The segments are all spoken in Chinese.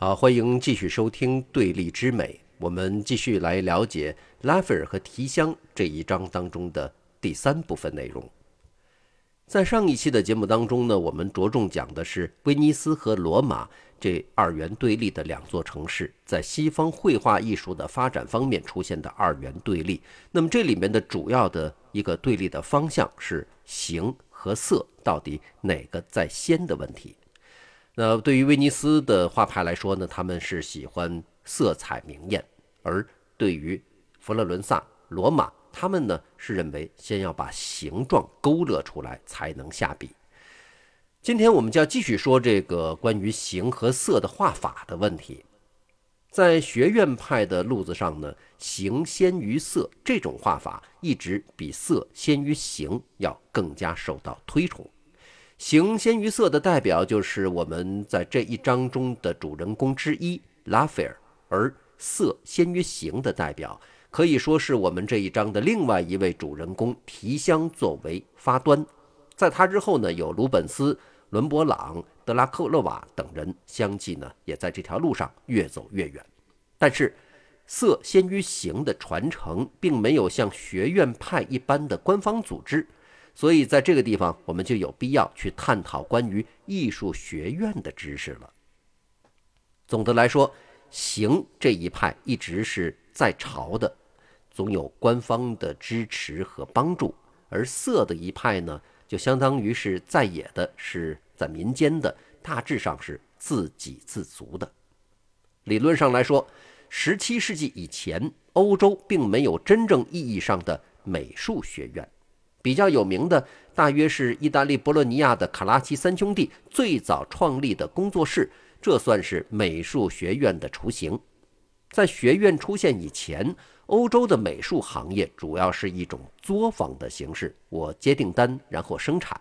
好，欢迎继续收听《对立之美》，我们继续来了解拉斐尔和提香这一章当中的第三部分内容。在上一期的节目当中呢，我们着重讲的是威尼斯和罗马这二元对立的两座城市在西方绘画艺术的发展方面出现的二元对立。那么这里面的主要的一个对立的方向是形和色到底哪个在先的问题。那对于威尼斯的画派来说呢，他们是喜欢色彩明艳；而对于佛罗伦萨、罗马，他们呢是认为先要把形状勾勒出来才能下笔。今天我们就要继续说这个关于形和色的画法的问题。在学院派的路子上呢，形先于色这种画法一直比色先于形要更加受到推崇。形先于色的代表就是我们在这一章中的主人公之一拉斐尔，而色先于形的代表可以说是我们这一章的另外一位主人公提香作为发端，在他之后呢，有鲁本斯、伦勃朗、德拉克勒瓦等人相继呢，也在这条路上越走越远。但是，色先于形的传承并没有像学院派一般的官方组织。所以，在这个地方，我们就有必要去探讨关于艺术学院的知识了。总的来说，形这一派一直是在朝的，总有官方的支持和帮助；而色的一派呢，就相当于是在野的，是在民间的，大致上是自给自足的。理论上来说，十七世纪以前，欧洲并没有真正意义上的美术学院。比较有名的，大约是意大利博洛尼亚的卡拉奇三兄弟最早创立的工作室，这算是美术学院的雏形。在学院出现以前，欧洲的美术行业主要是一种作坊的形式，我接订单，然后生产。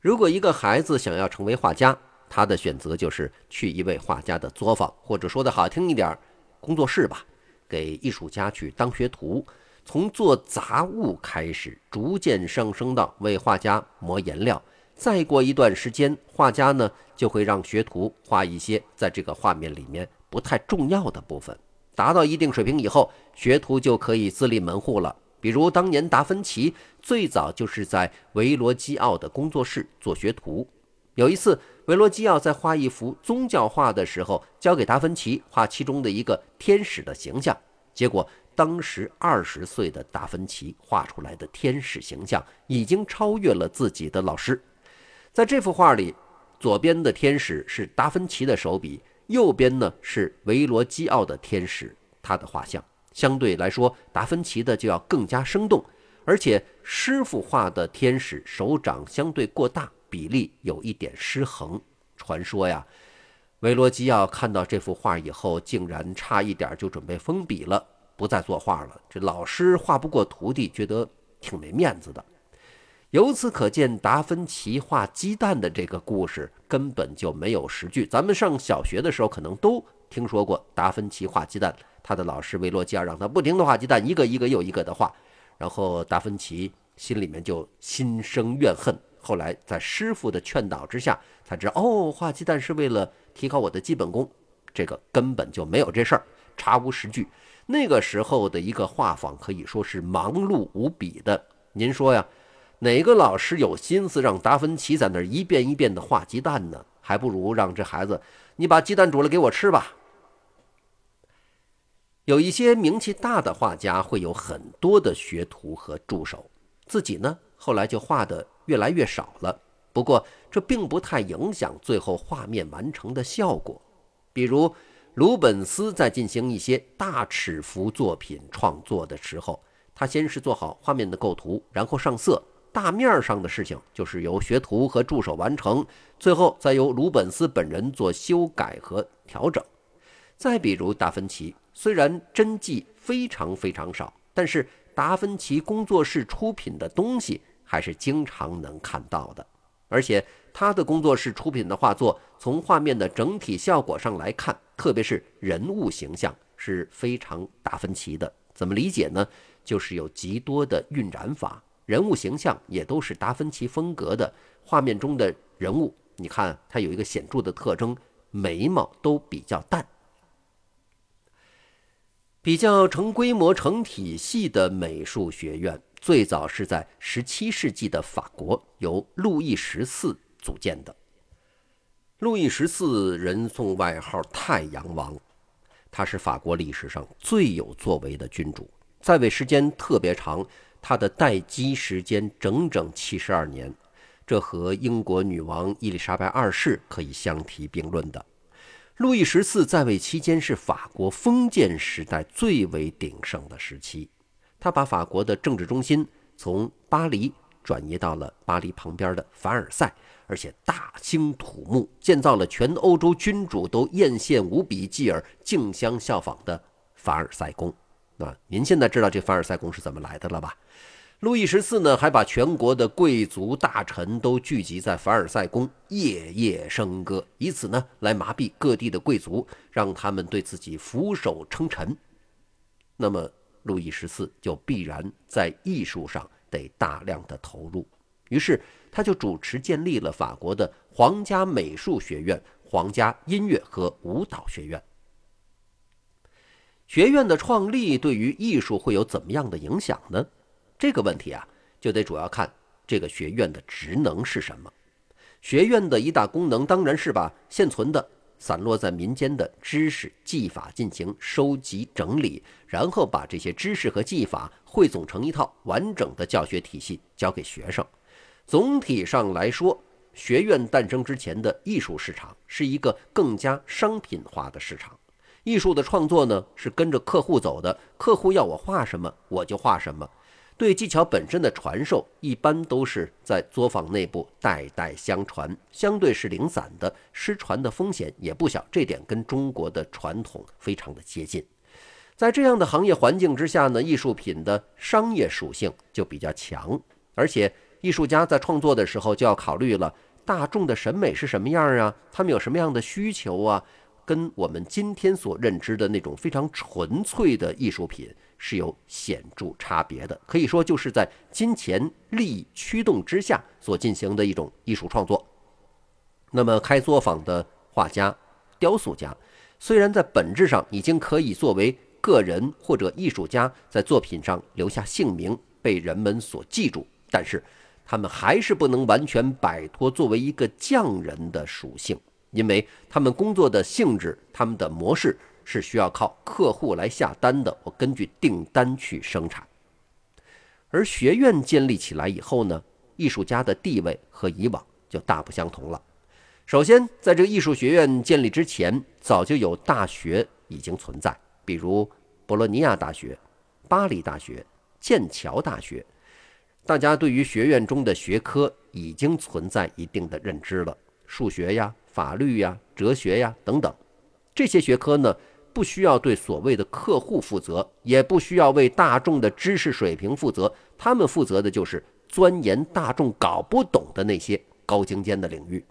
如果一个孩子想要成为画家，他的选择就是去一位画家的作坊，或者说的好听一点，工作室吧，给艺术家去当学徒。从做杂物开始，逐渐上升到为画家磨颜料。再过一段时间，画家呢就会让学徒画一些在这个画面里面不太重要的部分。达到一定水平以后，学徒就可以自立门户了。比如当年达芬奇最早就是在维罗基奥的工作室做学徒。有一次，维罗基奥在画一幅宗教画的时候，交给达芬奇画其中的一个天使的形象，结果。当时二十岁的达芬奇画出来的天使形象已经超越了自己的老师。在这幅画里，左边的天使是达芬奇的手笔，右边呢是维罗基奥的天使，他的画像相对来说，达芬奇的就要更加生动。而且师傅画的天使手掌相对过大，比例有一点失衡。传说呀，维罗基奥看到这幅画以后，竟然差一点就准备封笔了。不再作画了，这老师画不过徒弟，觉得挺没面子的。由此可见，达芬奇画鸡蛋的这个故事根本就没有实据。咱们上小学的时候可能都听说过达芬奇画鸡蛋，他的老师维罗基尔让他不停地画鸡蛋，一个一个又一个的画，然后达芬奇心里面就心生怨恨。后来在师傅的劝导之下，才知道哦，画鸡蛋是为了提高我的基本功，这个根本就没有这事儿，查无实据。那个时候的一个画坊可以说是忙碌无比的。您说呀，哪个老师有心思让达芬奇在那儿一遍一遍的画鸡蛋呢？还不如让这孩子，你把鸡蛋煮了给我吃吧。有一些名气大的画家会有很多的学徒和助手，自己呢后来就画的越来越少了。不过这并不太影响最后画面完成的效果，比如。鲁本斯在进行一些大尺幅作品创作的时候，他先是做好画面的构图，然后上色，大面上的事情就是由学徒和助手完成，最后再由鲁本斯本人做修改和调整。再比如达芬奇，虽然真迹非常非常少，但是达芬奇工作室出品的东西还是经常能看到的，而且他的工作室出品的画作，从画面的整体效果上来看。特别是人物形象是非常达芬奇的，怎么理解呢？就是有极多的晕染法，人物形象也都是达芬奇风格的。画面中的人物，你看它有一个显著的特征，眉毛都比较淡。比较成规模、成体系的美术学院，最早是在17世纪的法国由路易十四组建的。路易十四人送外号“太阳王”，他是法国历史上最有作为的君主，在位时间特别长，他的待机时间整整七十二年，这和英国女王伊丽莎白二世可以相提并论的。路易十四在位期间是法国封建时代最为鼎盛的时期，他把法国的政治中心从巴黎转移到了巴黎旁边的凡尔赛，而且大兴土木，建造了全欧洲君主都艳羡无比、继而竞相效仿的凡尔赛宫。那您现在知道这凡尔赛宫是怎么来的了吧？路易十四呢，还把全国的贵族大臣都聚集在凡尔赛宫，夜夜笙歌，以此呢来麻痹各地的贵族，让他们对自己俯首称臣。那么，路易十四就必然在艺术上得大量的投入，于是他就主持建立了法国的皇家美术学院、皇家音乐和舞蹈学院。学院的创立对于艺术会有怎么样的影响呢？这个问题啊，就得主要看这个学院的职能是什么。学院的一大功能当然是把现存的散落在民间的知识技法进行收集整理，然后把这些知识和技法汇总成一套完整的教学体系教给学生。总体上来说，学院诞生之前的艺术市场。是一个更加商品化的市场。艺术的创作呢，是跟着客户走的，客户要我画什么，我就画什么。对技巧本身的传授，一般都是在作坊内部代代相传，相对是零散的，失传的风险也不小。这点跟中国的传统非常的接近。在这样的行业环境之下呢，艺术品的商业属性就比较强，而且艺术家在创作的时候就要考虑了大众的审美是什么样啊，他们有什么样的需求啊，跟我们今天所认知的那种非常纯粹的艺术品。是有显著差别的，可以说就是在金钱利益驱动之下所进行的一种艺术创作。那么，开作坊的画家、雕塑家，虽然在本质上已经可以作为个人或者艺术家在作品上留下姓名，被人们所记住，但是他们还是不能完全摆脱作为一个匠人的属性，因为他们工作的性质、他们的模式。是需要靠客户来下单的，我根据订单去生产。而学院建立起来以后呢，艺术家的地位和以往就大不相同了。首先，在这个艺术学院建立之前，早就有大学已经存在，比如博洛尼亚大学、巴黎大学、剑桥大学。大家对于学院中的学科已经存在一定的认知了，数学呀、法律呀、哲学呀等等，这些学科呢。不需要对所谓的客户负责，也不需要为大众的知识水平负责，他们负责的就是钻研大众搞不懂的那些高精尖的领域。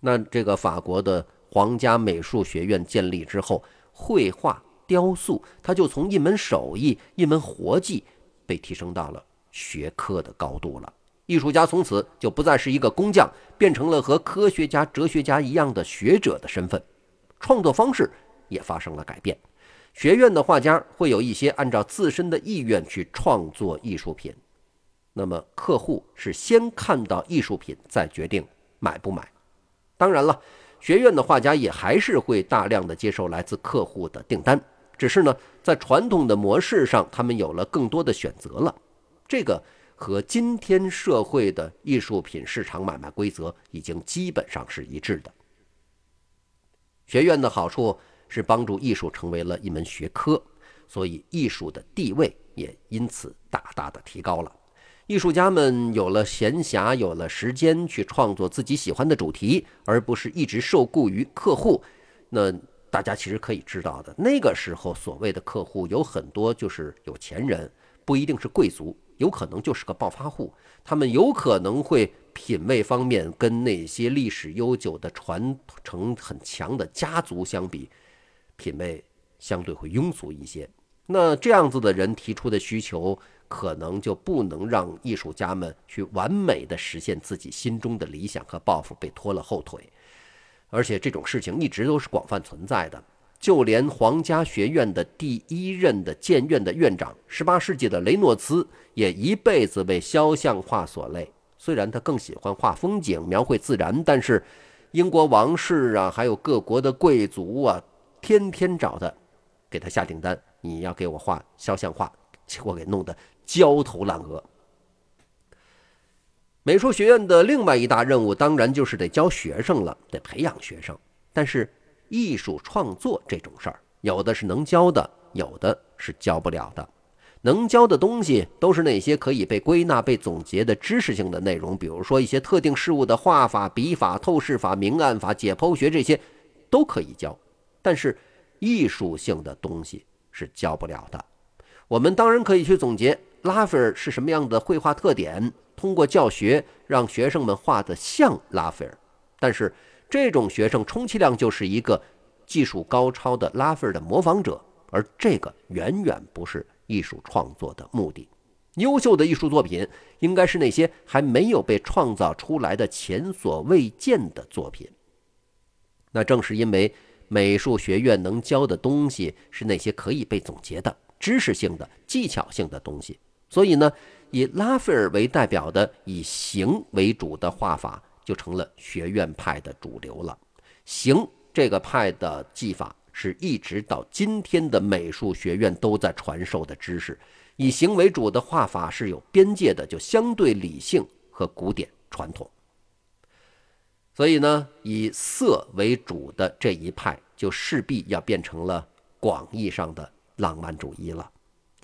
那这个法国的皇家美术学院建立之后，绘画、雕塑，它就从一门手艺、一门活计，被提升到了学科的高度了。艺术家从此就不再是一个工匠，变成了和科学家、哲学家一样的学者的身份，创作方式。也发生了改变，学院的画家会有一些按照自身的意愿去创作艺术品，那么客户是先看到艺术品再决定买不买。当然了，学院的画家也还是会大量的接受来自客户的订单，只是呢，在传统的模式上，他们有了更多的选择了。这个和今天社会的艺术品市场买卖规则已经基本上是一致的。学院的好处。是帮助艺术成为了一门学科，所以艺术的地位也因此大大的提高了。艺术家们有了闲暇，有了时间去创作自己喜欢的主题，而不是一直受雇于客户。那大家其实可以知道的，那个时候所谓的客户有很多就是有钱人，不一定是贵族，有可能就是个暴发户。他们有可能会品味方面跟那些历史悠久的传承很强的家族相比。品味相对会庸俗一些，那这样子的人提出的需求，可能就不能让艺术家们去完美的实现自己心中的理想和抱负，被拖了后腿。而且这种事情一直都是广泛存在的。就连皇家学院的第一任的建院的院长，18世纪的雷诺兹也一辈子为肖像画所累。虽然他更喜欢画风景、描绘自然，但是英国王室啊，还有各国的贵族啊，天天找他，给他下订单，你要给我画肖像画，结果给弄得焦头烂额。美术学院的另外一大任务，当然就是得教学生了，得培养学生，但是。艺术创作这种事儿，有的是能教的，有的是教不了的。能教的东西都是那些可以被归纳、被总结的知识性的内容，比如说一些特定事物的画法、笔法、透视法、明暗法、解剖学这些都可以教。但是艺术性的东西是教不了的。我们当然可以去总结拉斐尔是什么样的绘画特点，通过教学让学生们画得像拉斐尔，但是。这种学生充其量就是一个技术高超的拉斐尔的模仿者，而这个远远不是艺术创作的目的。优秀的艺术作品应该是那些还没有被创造出来的前所未见的作品。那正是因为美术学院能教的东西是那些可以被总结的知识性的技巧性的东西，所以呢，以拉斐尔为代表的以形为主的画法。就成了学院派的主流了。形这个派的技法是一直到今天的美术学院都在传授的知识。以形为主的画法是有边界的，就相对理性和古典传统。所以呢，以色为主的这一派就势必要变成了广义上的浪漫主义了，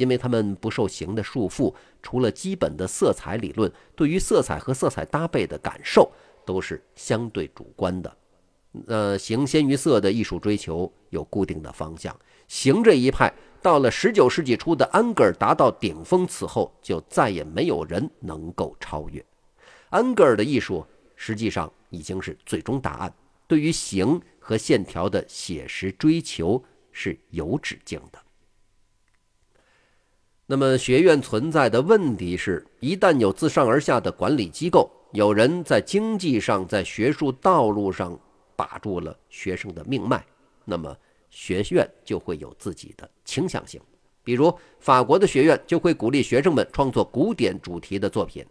因为他们不受形的束缚，除了基本的色彩理论，对于色彩和色彩搭配的感受。都是相对主观的，呃，形先于色的艺术追求有固定的方向。形这一派到了十九世纪初的安格尔达到顶峰，此后就再也没有人能够超越。安格尔的艺术实际上已经是最终答案，对于形和线条的写实追求是有止境的。那么，学院存在的问题是，一旦有自上而下的管理机构。有人在经济上、在学术道路上把住了学生的命脉，那么学院就会有自己的倾向性。比如，法国的学院就会鼓励学生们创作古典主题的作品；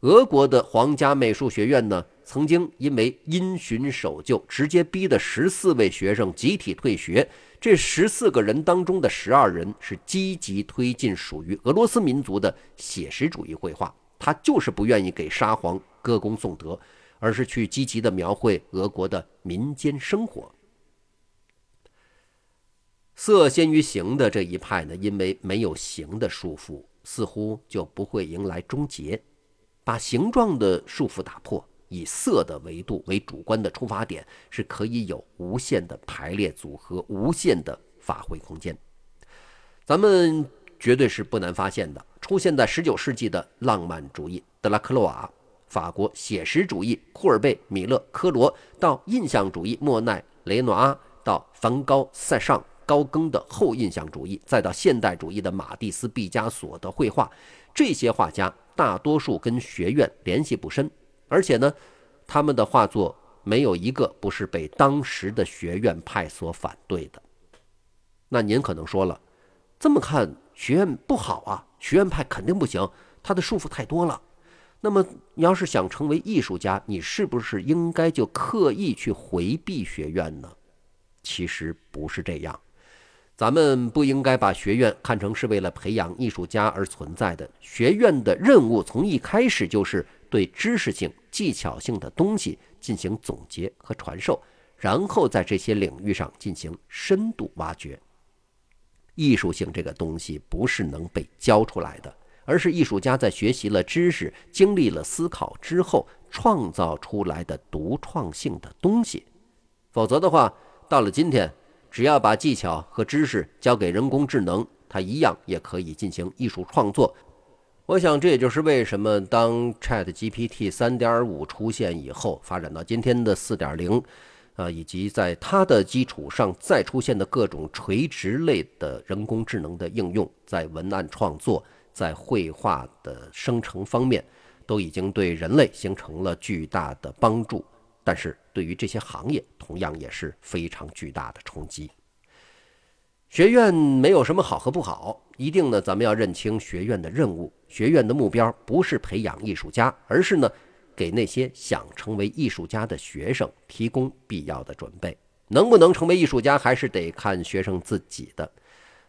俄国的皇家美术学院呢，曾经因为因循守旧，直接逼得十四位学生集体退学。这十四个人当中的十二人是积极推进属于俄罗斯民族的写实主义绘画，他就是不愿意给沙皇。歌功颂德，而是去积极的描绘俄国的民间生活。色先于形的这一派呢，因为没有形的束缚，似乎就不会迎来终结。把形状的束缚打破，以色的维度为主观的出发点，是可以有无限的排列组合，无限的发挥空间。咱们绝对是不难发现的，出现在十九世纪的浪漫主义，德拉克洛瓦。法国写实主义，库尔贝、米勒、科罗；到印象主义，莫奈、雷诺阿；到梵高、塞尚、高更的后印象主义；再到现代主义的马蒂斯、毕加索的绘画。这些画家大多数跟学院联系不深，而且呢，他们的画作没有一个不是被当时的学院派所反对的。那您可能说了，这么看学院不好啊？学院派肯定不行，他的束缚太多了。那么，你要是想成为艺术家，你是不是应该就刻意去回避学院呢？其实不是这样，咱们不应该把学院看成是为了培养艺术家而存在的。学院的任务从一开始就是对知识性、技巧性的东西进行总结和传授，然后在这些领域上进行深度挖掘。艺术性这个东西不是能被教出来的。而是艺术家在学习了知识、经历了思考之后创造出来的独创性的东西。否则的话，到了今天，只要把技巧和知识交给人工智能，它一样也可以进行艺术创作。我想，这也就是为什么当 Chat GPT 3.5出现以后，发展到今天的4.0，啊，以及在它的基础上再出现的各种垂直类的人工智能的应用，在文案创作。在绘画的生成方面，都已经对人类形成了巨大的帮助。但是对于这些行业，同样也是非常巨大的冲击。学院没有什么好和不好，一定呢，咱们要认清学院的任务。学院的目标不是培养艺术家，而是呢，给那些想成为艺术家的学生提供必要的准备。能不能成为艺术家，还是得看学生自己的。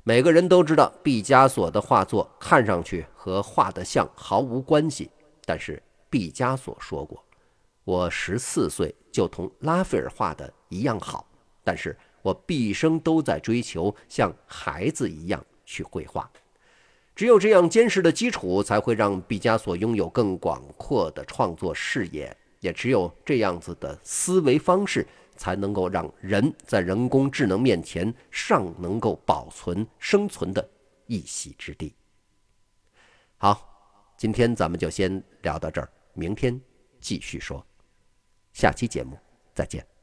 每个人都知道，毕加索的画作看上去和画的像毫无关系，但是毕加索说过：“我十四岁就同拉斐尔画的一样好，但是。”我毕生都在追求像孩子一样去绘画，只有这样坚实的基础，才会让毕加索拥有更广阔的创作视野。也只有这样子的思维方式，才能够让人在人工智能面前尚能够保存生存的一席之地。好，今天咱们就先聊到这儿，明天继续说。下期节目再见。